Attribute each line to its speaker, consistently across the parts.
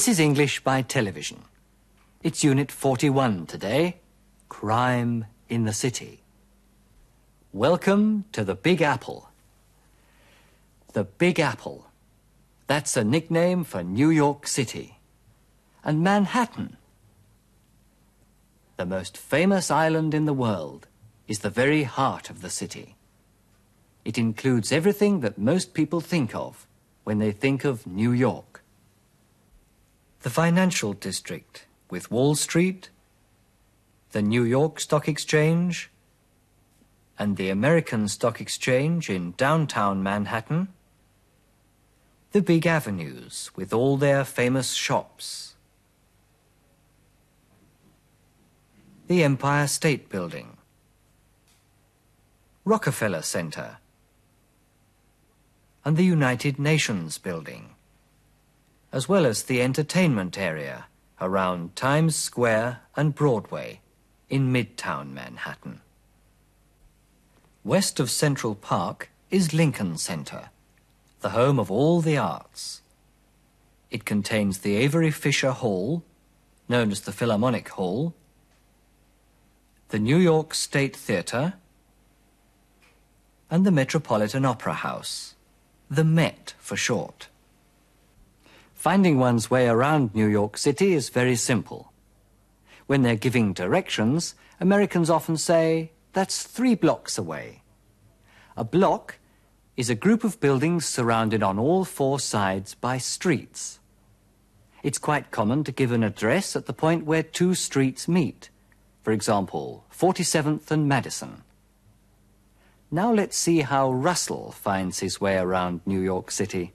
Speaker 1: This is English by television. It's Unit 41 today Crime in the City. Welcome to the Big Apple. The Big Apple. That's a nickname for New York City. And Manhattan. The most famous island in the world is the very heart of the city. It includes everything that most people think of when they think of New York. The financial district with Wall Street, the New York Stock Exchange, and the American Stock Exchange in downtown Manhattan, the big avenues with all their famous shops, the Empire State Building, Rockefeller Center, and the United Nations Building, as well as the entertainment area around Times Square and Broadway in Midtown Manhattan. West of Central Park is Lincoln Center, the home of all the arts. It contains the Avery Fisher Hall, known as the Philharmonic Hall, the New York State Theatre, and the Metropolitan Opera House, the Met for short. Finding one's way around New York City is very simple. When they're giving directions, Americans often say, that's three blocks away. A block is a group of buildings surrounded on all four sides by streets. It's quite common to give an address at the point where two streets meet. For example, 47th and Madison. Now let's see how Russell finds his way around New York City.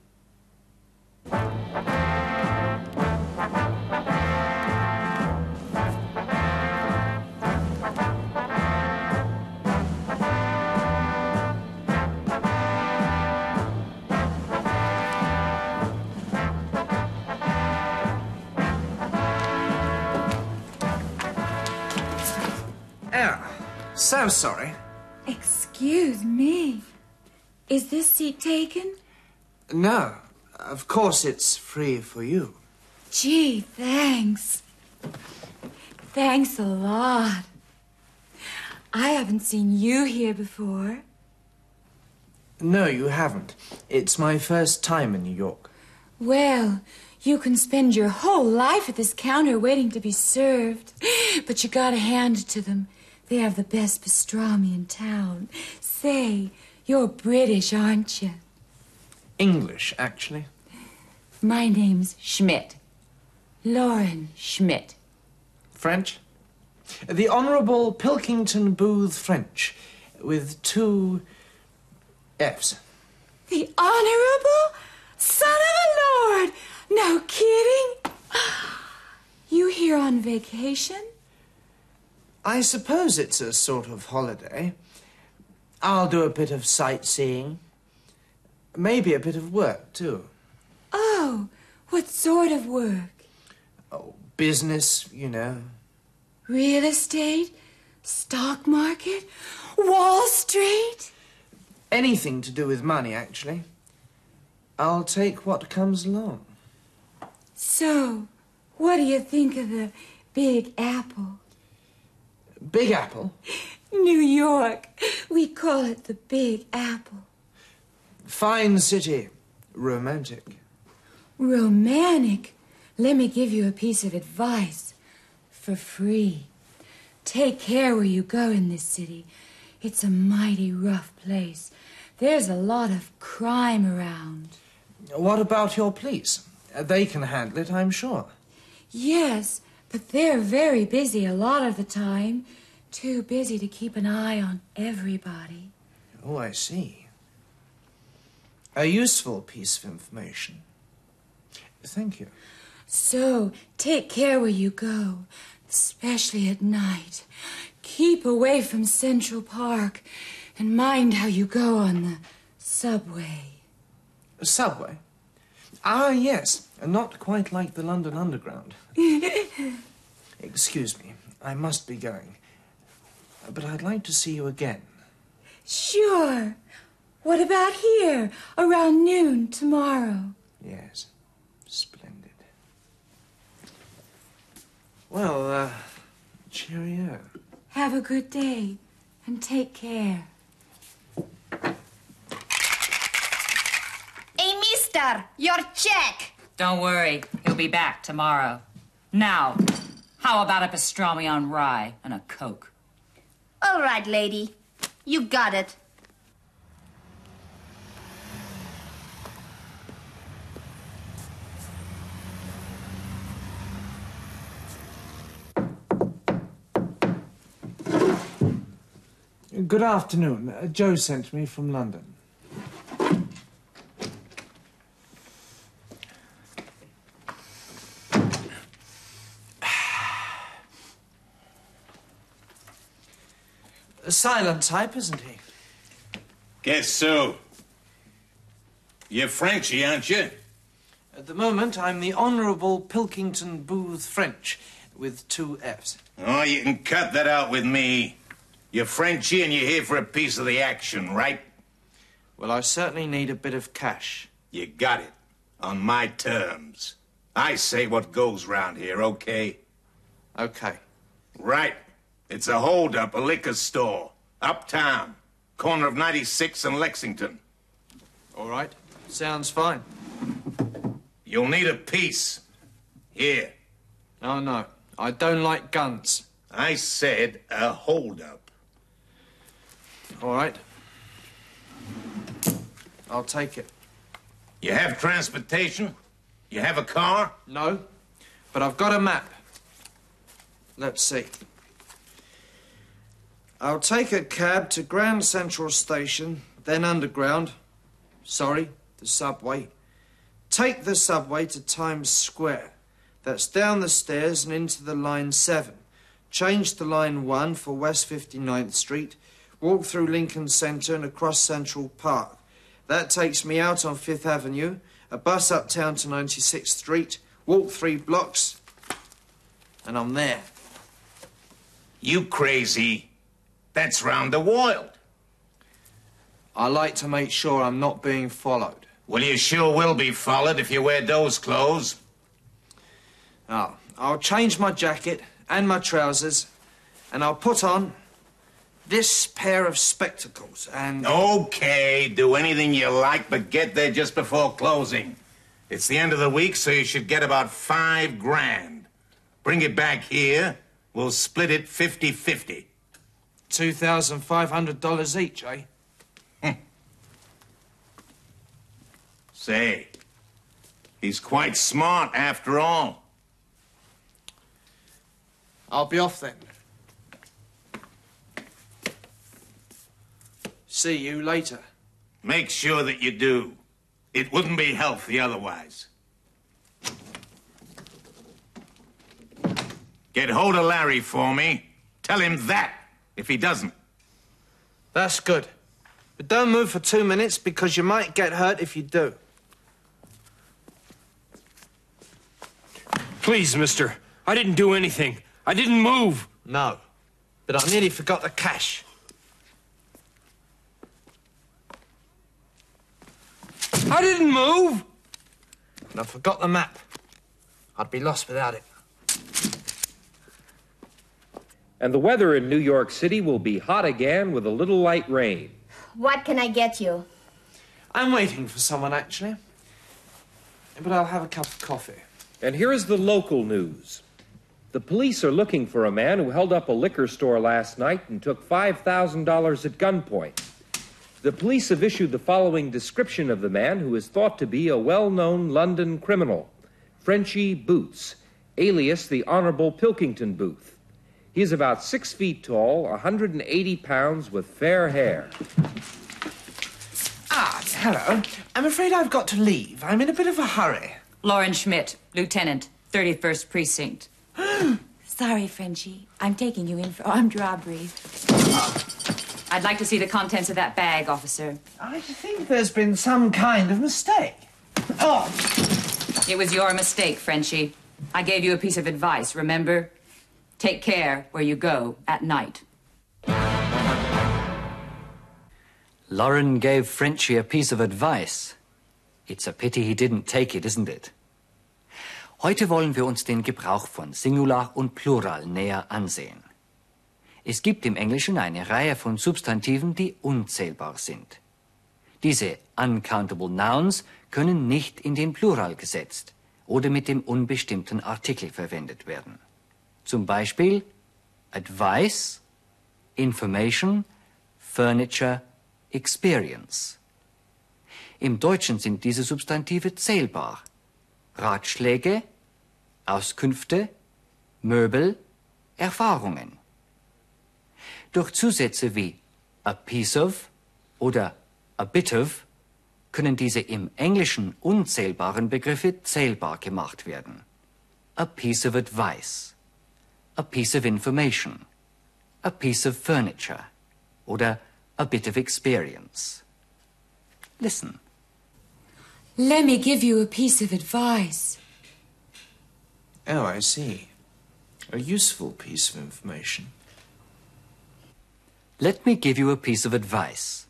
Speaker 2: So sorry.
Speaker 3: Excuse me. Is this seat taken?
Speaker 2: No, of course it's free for you.
Speaker 3: Gee, thanks. Thanks a lot. I haven't seen you here before.
Speaker 2: No, you haven't. It's my first time in New York.
Speaker 3: Well, you can spend your whole life at this counter waiting to be served. But you gotta hand it to them. They have the best pastrami in town. Say, you're British, aren't you?
Speaker 2: English, actually.
Speaker 3: My name's Schmidt. Lauren Schmidt.
Speaker 2: French? The Honourable Pilkington Booth French, with two F's.
Speaker 3: The Honorable Son of a Lord! No kidding? You here on vacation?
Speaker 2: I suppose it's a sort of holiday. I'll do a bit of sightseeing. Maybe a bit of work, too.
Speaker 3: Oh, what sort of work?
Speaker 2: Oh, business, you know.
Speaker 3: Real estate? Stock market? Wall Street?
Speaker 2: Anything to do with money, actually. I'll take what comes along.
Speaker 3: So, what do you think of the Big Apple?
Speaker 2: Big Apple?
Speaker 3: New York. We call it the Big Apple.
Speaker 2: Fine city. Romantic.
Speaker 3: Romantic. Let me give you a piece of advice. For free. Take care where you go in this city. It's a mighty rough place. There's a lot of crime around.
Speaker 2: What about your police? They can handle it, I'm sure.
Speaker 3: Yes, but they're very busy a lot of the time. Too busy to keep an eye on everybody.
Speaker 2: Oh, I see. A useful piece of information. Thank you.
Speaker 3: So take care where you go, especially at night. Keep away from Central Park and mind how you go on the subway.
Speaker 2: A subway? Ah, yes. Not quite like the London Underground. Excuse me. I must be going. But I'd like to see you again.
Speaker 3: Sure. What about here, around noon tomorrow?
Speaker 2: Yes. Splendid. Well, uh, cheerio.
Speaker 3: Have a good day and take care.
Speaker 4: Mister, your check.
Speaker 5: Don't worry, he'll be back tomorrow. Now, how about a pastrami on rye and a Coke?
Speaker 4: All right, lady. You got it.
Speaker 2: Good afternoon. Uh, Joe sent me from London. A silent type, isn't he?
Speaker 6: Guess so. You're Frenchy, aren't you?
Speaker 2: At the moment, I'm the Honourable Pilkington Booth French, with two F's.
Speaker 6: Oh, you can cut that out with me. You're Frenchy and you're here for a piece of the action, right?
Speaker 2: Well, I certainly need a bit of cash.
Speaker 6: You got it. On my terms. I say what goes round here, okay?
Speaker 2: Okay.
Speaker 6: Right. It's a holdup, a liquor store. Uptown. Corner of 96 and Lexington.
Speaker 2: All right. Sounds fine.
Speaker 6: You'll need a piece. Here.
Speaker 2: Oh, no. I don't like guns.
Speaker 6: I said a holdup.
Speaker 2: All right. I'll take it.
Speaker 6: You have transportation? You have a car?
Speaker 2: No, but I've got a map. Let's see. I'll take a cab to Grand Central Station, then Underground. Sorry, the subway. Take the subway to Times Square. That's down the stairs and into the line 7. Change to line 1 for West 59th Street. Walk through Lincoln Center and across Central Park. That takes me out on Fifth Avenue, a bus uptown to 96th Street, walk three blocks, and I'm there.
Speaker 6: You crazy. That's round the world.
Speaker 2: I like to make sure I'm not being followed.
Speaker 6: Well, you sure will be followed if you wear those clothes.
Speaker 2: Now, I'll change my jacket and my trousers, and I'll put on this pair of spectacles and.
Speaker 6: Okay, do anything you like, but get there just before closing. It's the end of the week, so you should get about five grand. Bring it back here. We'll split it 50 50.
Speaker 2: $2,500 each, eh?
Speaker 6: Say, he's quite smart after all.
Speaker 2: I'll be off then. See you later.
Speaker 6: Make sure that you do. It wouldn't be healthy otherwise. Get hold of Larry for me. Tell him that if he doesn't.
Speaker 2: That's good. But don't move for two minutes because you might get hurt if you do.
Speaker 7: Please, mister. I didn't do anything. I didn't move.
Speaker 2: No. But I nearly forgot the cash.
Speaker 7: I didn't move.
Speaker 2: And I forgot the map. I'd be lost without it.
Speaker 8: And the weather in New York City will be hot again with a little light rain.
Speaker 4: What can I get you?
Speaker 2: I'm waiting for someone, actually. But I'll have a cup of coffee.
Speaker 8: And here is the local news. The police are looking for a man who held up a liquor store last night and took $5,000 at gunpoint. The police have issued the following description of the man who is thought to be a well known London criminal Frenchy Boots, alias the Honorable Pilkington Booth. He is about six feet tall, 180 pounds, with fair hair.
Speaker 2: Ah, hello. I'm afraid I've got to leave. I'm in a bit of a hurry.
Speaker 5: Lauren Schmidt, Lieutenant, 31st Precinct.
Speaker 3: Sorry, Frenchie. I'm taking you in for armed robbery.
Speaker 5: I'd like to see the contents of that bag, officer.
Speaker 2: I think there's been some kind of mistake. Oh,
Speaker 5: It was your mistake, Frenchie. I gave you a piece of advice, remember? Take care where you go at night.
Speaker 1: Lauren gave Frenchy a piece of advice. It's a pity he didn't take it, isn't it? Heute wollen wir uns den Gebrauch von Singular und Plural näher ansehen. Es gibt im Englischen eine Reihe von Substantiven, die unzählbar sind. Diese uncountable nouns können nicht in den Plural gesetzt oder mit dem unbestimmten Artikel verwendet werden. Zum Beispiel advice, information, furniture, experience. Im Deutschen sind diese Substantive zählbar. Ratschläge, Auskünfte, Möbel, Erfahrungen. Durch Zusätze wie a piece of oder a bit of können diese im Englischen unzählbaren Begriffe zählbar gemacht werden. A piece of advice, a piece of information, a piece of furniture oder a bit of experience. Listen.
Speaker 3: Let me give you a piece of advice.
Speaker 2: Oh, I see. A useful piece of information.
Speaker 1: Let me give you a piece of advice.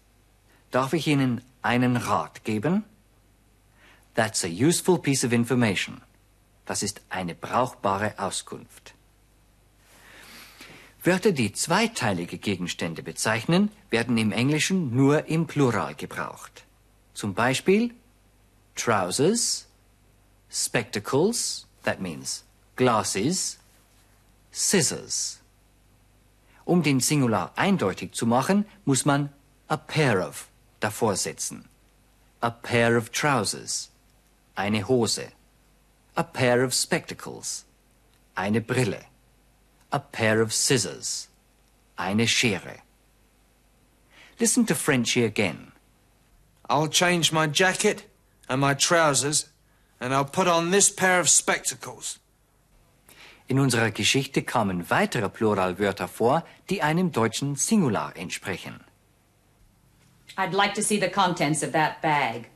Speaker 1: Darf ich Ihnen einen Rat geben? That's a useful piece of information. Das ist eine brauchbare Auskunft. Wörter, die zweiteilige Gegenstände bezeichnen, werden im Englischen nur im Plural gebraucht. Zum Beispiel trousers, spectacles, that means glasses, scissors. Um den Singular eindeutig zu machen, muss man a pair of davor setzen. A pair of trousers, eine Hose. A pair of spectacles, eine Brille. A pair of scissors, eine Schere. Listen to Frenchy again.
Speaker 2: I'll change my jacket and my trousers, and I'll put on this pair of spectacles.
Speaker 1: In unserer Geschichte kamen weitere Pluralwörter vor, die einem deutschen Singular entsprechen.
Speaker 5: I'd like to see the contents of that bag.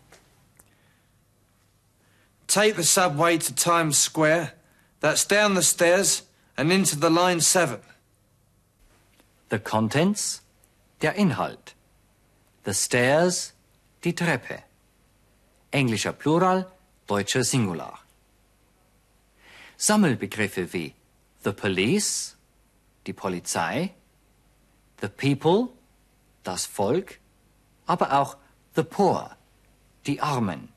Speaker 2: Take the subway to Times Square. That's down the stairs and into the line 7.
Speaker 1: The contents, der Inhalt. The stairs, die Treppe. Englischer Plural, deutscher Singular. Sammelbegriffe wie the police, die Polizei, the people, das Volk, aber auch the poor, die Armen,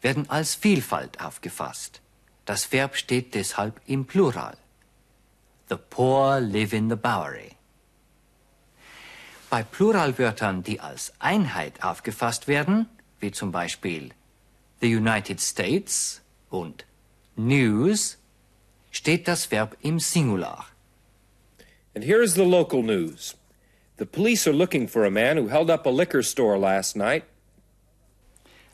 Speaker 1: werden als Vielfalt aufgefasst. Das Verb steht deshalb im Plural. The poor live in the Bowery. Bei Pluralwörtern, die als Einheit aufgefasst werden, wie zum Beispiel the United States und News, steht das Verb im Singular.
Speaker 8: And here's the local news. The police are looking for a man who held up a liquor store last night.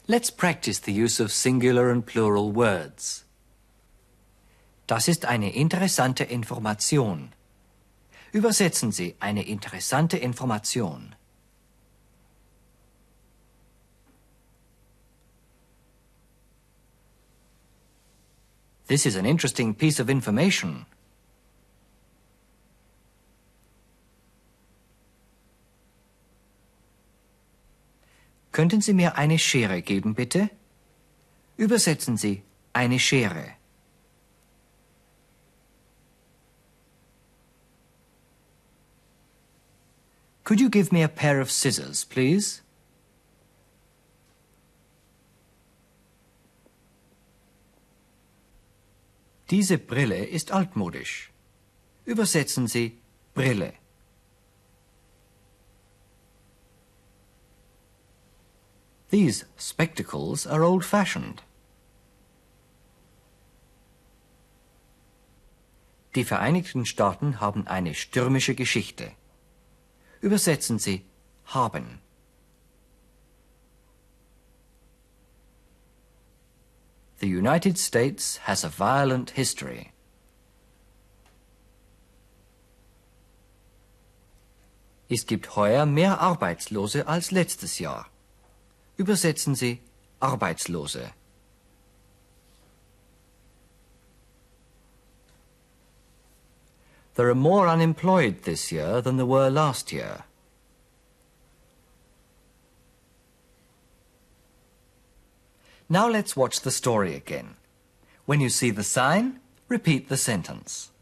Speaker 1: Let's practice the use of singular and plural words. Das ist eine interessante Information. Übersetzen Sie eine interessante Information. This is an interesting piece of information. Könnten Sie mir eine Schere geben, bitte? Übersetzen Sie eine Schere. Could you give me a pair of scissors, please? Diese Brille ist altmodisch. Übersetzen Sie Brille. These spectacles are old-fashioned. Die Vereinigten Staaten haben eine stürmische Geschichte. Übersetzen Sie haben. The United States has a violent history. Es gibt heuer mehr Arbeitslose als letztes Jahr. Übersetzen Sie Arbeitslose. There are more unemployed this year than there were last year. Now let's watch the story again. When you see the sign, repeat the sentence.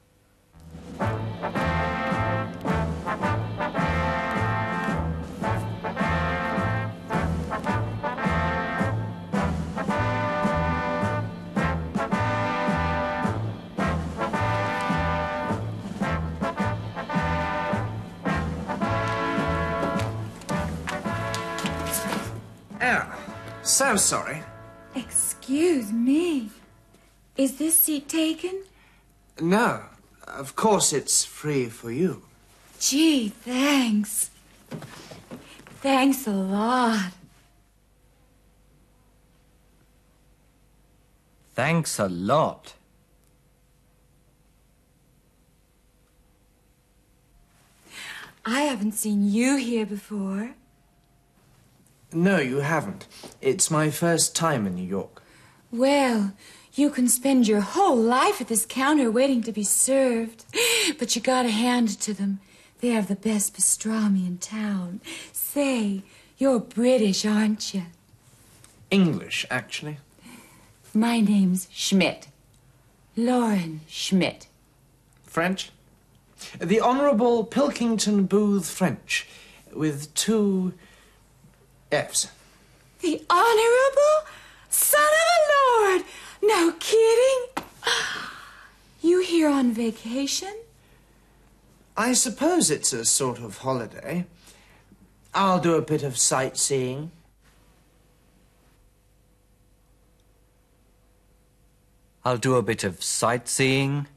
Speaker 2: So sorry.
Speaker 3: Excuse me. Is this seat taken?
Speaker 2: No, of course it's free for you.
Speaker 3: Gee, thanks. Thanks a lot.
Speaker 1: Thanks a lot.
Speaker 3: I haven't seen you here before.
Speaker 2: No, you haven't. It's my first time in New York.
Speaker 3: Well, you can spend your whole life at this counter waiting to be served. But you gotta hand it to them. They have the best pastrami in town. Say, you're British, aren't you?
Speaker 2: English, actually.
Speaker 5: My name's Schmidt. Lauren Schmidt.
Speaker 2: French? The Honourable Pilkington Booth French, with two F's.
Speaker 3: The Honorable Son of a Lord! No kidding? You here on vacation?
Speaker 2: I suppose it's a sort of holiday. I'll do a bit of sightseeing.
Speaker 1: I'll do a bit of sightseeing.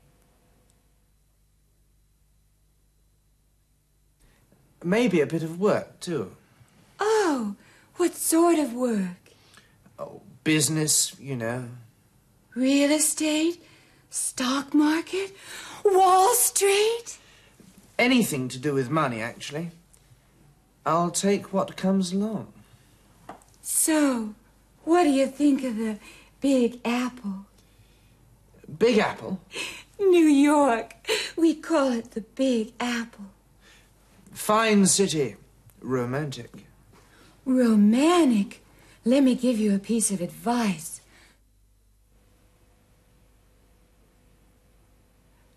Speaker 2: Maybe a bit of work, too.
Speaker 3: Oh, what sort of work?
Speaker 2: Oh, business, you know.
Speaker 3: Real estate? Stock market? Wall Street?
Speaker 2: Anything to do with money, actually. I'll take what comes along.
Speaker 3: So, what do you think of the Big Apple?
Speaker 2: Big Apple?
Speaker 3: New York. We call it the Big Apple.
Speaker 2: Fine city. Romantic.
Speaker 3: Romantic. Let me give you a piece of advice.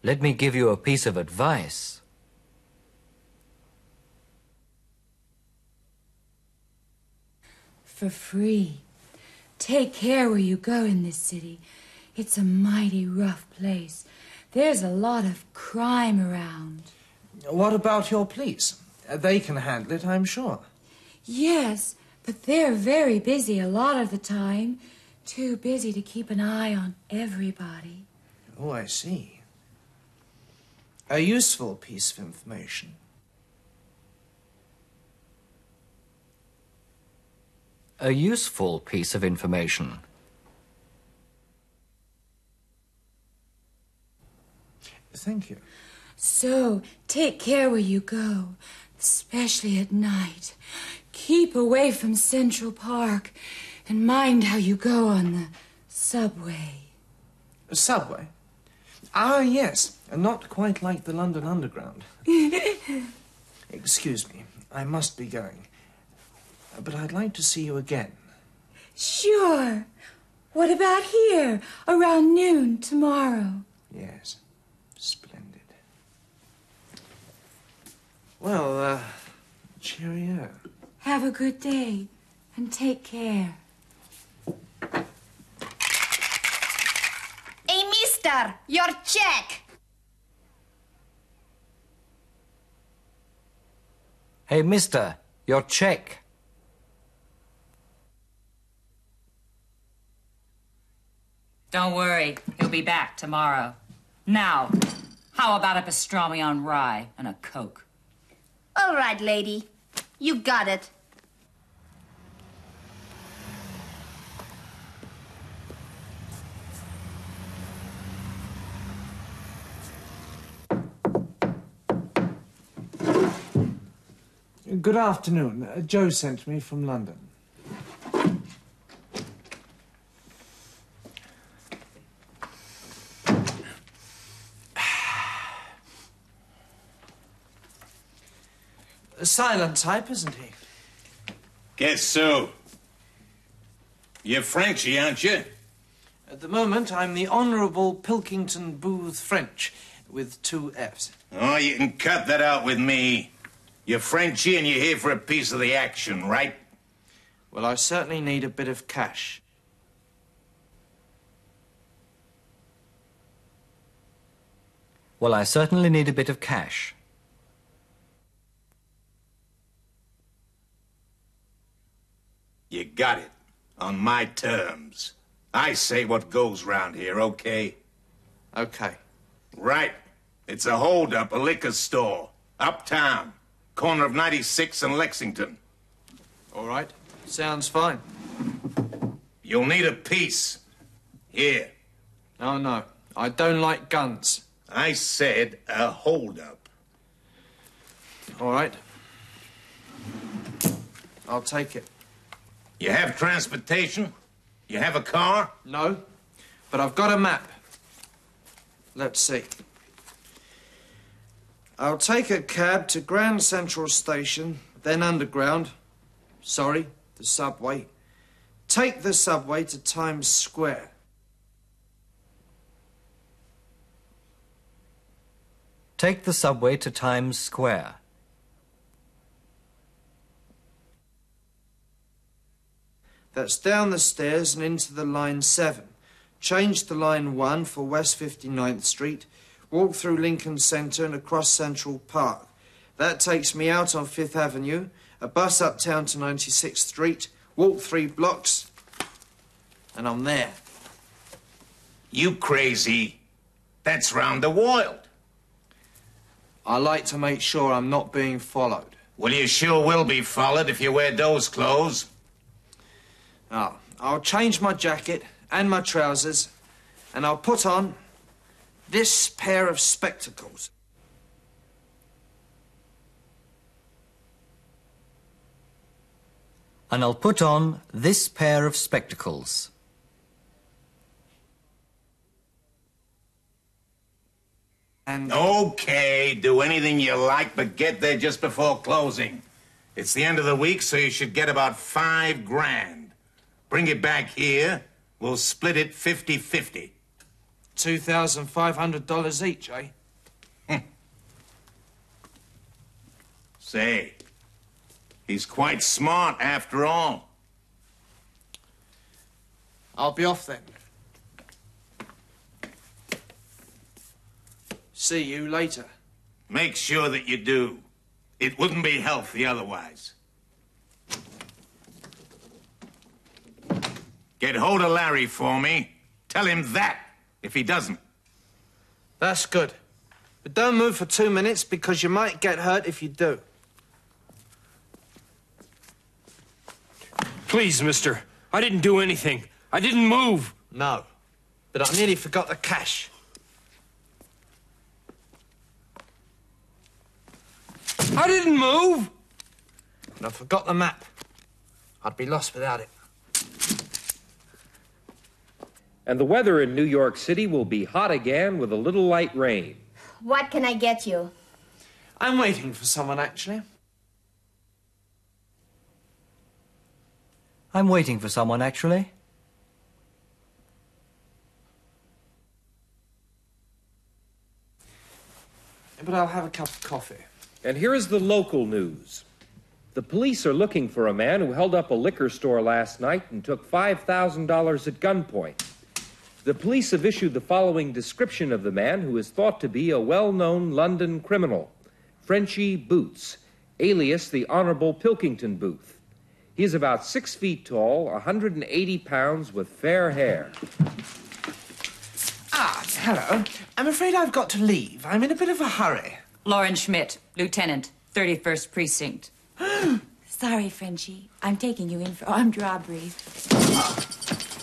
Speaker 1: Let me give you a piece of advice.
Speaker 3: For free. Take care where you go in this city. It's a mighty rough place. There's a lot of crime around.
Speaker 2: What about your police? They can handle it, I'm sure.
Speaker 3: Yes, but they're very busy a lot of the time. Too busy to keep an eye on everybody.
Speaker 2: Oh, I see. A useful piece of information.
Speaker 1: A useful piece of information.
Speaker 2: Thank you.
Speaker 3: So, take care where you go, especially at night. Keep away from Central Park and mind how you go on the subway.
Speaker 2: A subway? Ah, yes. Not quite like the London Underground. Excuse me. I must be going. But I'd like to see you again.
Speaker 3: Sure. What about here, around noon tomorrow?
Speaker 2: Yes. Splendid. Well, uh, cheerio.
Speaker 3: Have a good day and take care.
Speaker 4: Hey, mister, your check.
Speaker 1: Hey, mister, your check.
Speaker 5: Don't worry, he'll be back tomorrow. Now, how about a pastrami on rye and a Coke?
Speaker 4: All right, lady. You got it.
Speaker 2: Good afternoon. Uh, Joe sent me from London. Silent type, isn't he?
Speaker 6: Guess so. You're Frenchy, aren't you?
Speaker 2: At the moment, I'm the Honourable Pilkington Booth French, with two F's.
Speaker 6: Oh, you can cut that out with me. You're Frenchy and you're here for a piece of the action, right?
Speaker 2: Well, I certainly need a bit of cash.
Speaker 1: Well, I certainly need a bit of cash.
Speaker 6: You got it. On my terms. I say what goes round here, okay?
Speaker 2: Okay.
Speaker 6: Right. It's a holdup, a liquor store. Uptown. Corner of 96 and Lexington.
Speaker 2: All right. Sounds fine.
Speaker 6: You'll need a piece. Here.
Speaker 2: Oh, no. I don't like guns.
Speaker 6: I said a holdup.
Speaker 2: All right. I'll take it.
Speaker 6: You have transportation? You have a car?
Speaker 2: No, but I've got a map. Let's see. I'll take a cab to Grand Central Station, then Underground. Sorry, the subway. Take the subway to Times Square.
Speaker 1: Take the subway to Times Square.
Speaker 2: That's down the stairs and into the line 7. Change to line 1 for West 59th Street. Walk through Lincoln Center and across Central Park. That takes me out on Fifth Avenue, a bus uptown to 96th Street, walk three blocks, and I'm there.
Speaker 6: You crazy. That's round the world.
Speaker 2: I like to make sure I'm not being followed.
Speaker 6: Well, you sure will be followed if you wear those clothes.
Speaker 2: I'll change my jacket and my trousers, and I'll put on this pair of spectacles.
Speaker 1: And I'll put on this pair of spectacles.
Speaker 2: And
Speaker 6: Okay, do anything you like, but get there just before closing. It's the end of the week, so you should get about five grand. Bring it back here. We'll split it 50 50.
Speaker 2: $2,500 each, eh?
Speaker 6: Say, he's quite smart after all.
Speaker 2: I'll be off then. See you later.
Speaker 6: Make sure that you do. It wouldn't be healthy otherwise. Get hold of Larry for me. Tell him that if he doesn't.
Speaker 2: That's good. But don't move for two minutes because you might get hurt if you do.
Speaker 7: Please, mister. I didn't do anything. I didn't move.
Speaker 2: No. But I nearly forgot the cash.
Speaker 7: I didn't move.
Speaker 2: And I forgot the map. I'd be lost without it.
Speaker 8: And the weather in New York City will be hot again with a little light rain.
Speaker 4: What can I get you?
Speaker 2: I'm waiting for someone, actually.
Speaker 1: I'm waiting for someone, actually.
Speaker 2: But I'll have a cup of coffee.
Speaker 8: And here is the local news. The police are looking for a man who held up a liquor store last night and took $5,000 at gunpoint. The police have issued the following description of the man who is thought to be a well known London criminal Frenchy Boots, alias the Honorable Pilkington Booth. He is about six feet tall, 180 pounds, with fair hair.
Speaker 2: Ah, hello. I'm afraid I've got to leave. I'm in a bit of a hurry.
Speaker 5: Lauren Schmidt, Lieutenant, 31st Precinct.
Speaker 3: Sorry, Frenchie. I'm taking you in for armed robbery.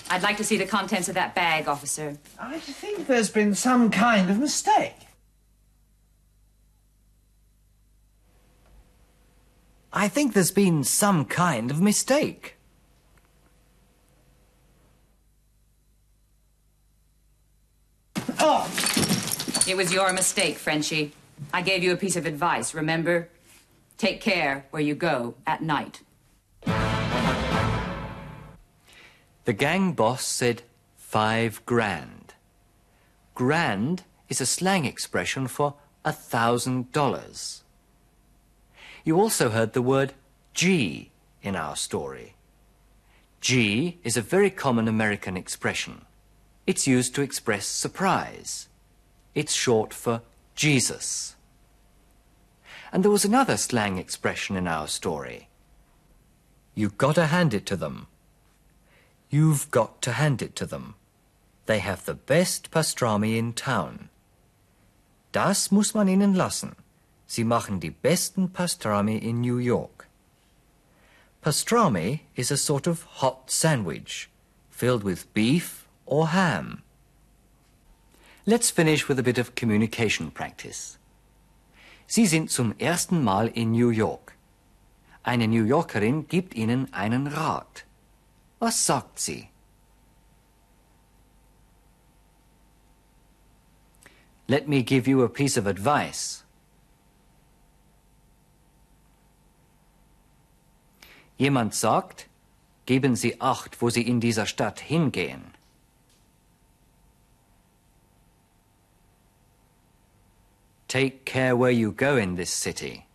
Speaker 5: I'd like to see the contents of that bag, officer.
Speaker 2: I think there's been some kind of mistake.
Speaker 1: I think there's been some kind of mistake.
Speaker 2: Oh,
Speaker 5: It was your mistake, Frenchie. I gave you a piece of advice, remember? Take care where you go at night.
Speaker 1: The gang boss said, five grand. Grand is a slang expression for a thousand dollars. You also heard the word Gee in our story. Gee is a very common American expression. It's used to express surprise. It's short for Jesus. And there was another slang expression in our story. You gotta hand it to them. You've got to hand it to them. They have the best pastrami in town. Das muss man ihnen lassen. Sie machen die besten pastrami in New York. Pastrami is a sort of hot sandwich, filled with beef or ham. Let's finish with a bit of communication practice. Sie sind zum ersten Mal in New York. Eine New Yorkerin gibt Ihnen einen Rat. Was sagt sie? Let me give you a piece of advice. Jemand sagt, geben Sie acht, wo Sie in dieser Stadt hingehen. Take care where you go in this city.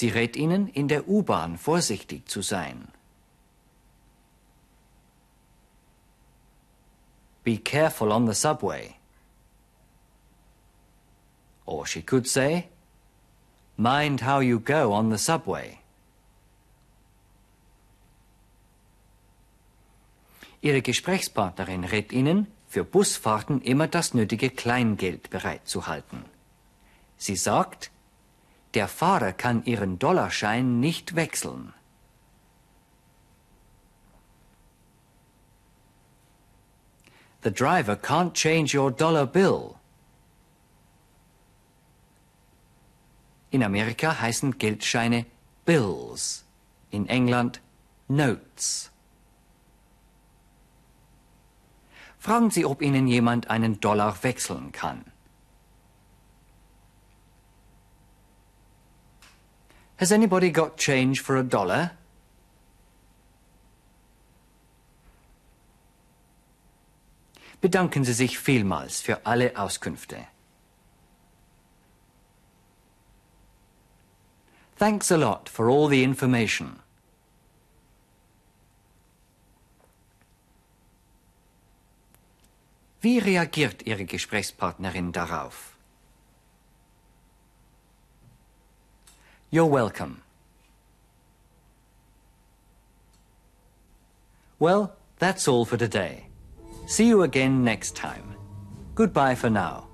Speaker 1: Sie rät Ihnen, in der U-Bahn vorsichtig zu sein. Be careful on the subway. Or she could say, Mind how you go on the subway. Ihre Gesprächspartnerin rät Ihnen, für Busfahrten immer das nötige Kleingeld bereitzuhalten. Sie sagt, der Fahrer kann Ihren Dollarschein nicht wechseln. The driver can't change your dollar bill. In Amerika heißen Geldscheine Bills, in England Notes. Fragen Sie, ob Ihnen jemand einen Dollar wechseln kann. Has anybody got change for a dollar? Bedanken Sie sich vielmals für alle Auskünfte. Thanks a lot for all the information. Wie reagiert Ihre Gesprächspartnerin darauf? You're welcome. Well, that's all for today. See you again next time. Goodbye for now.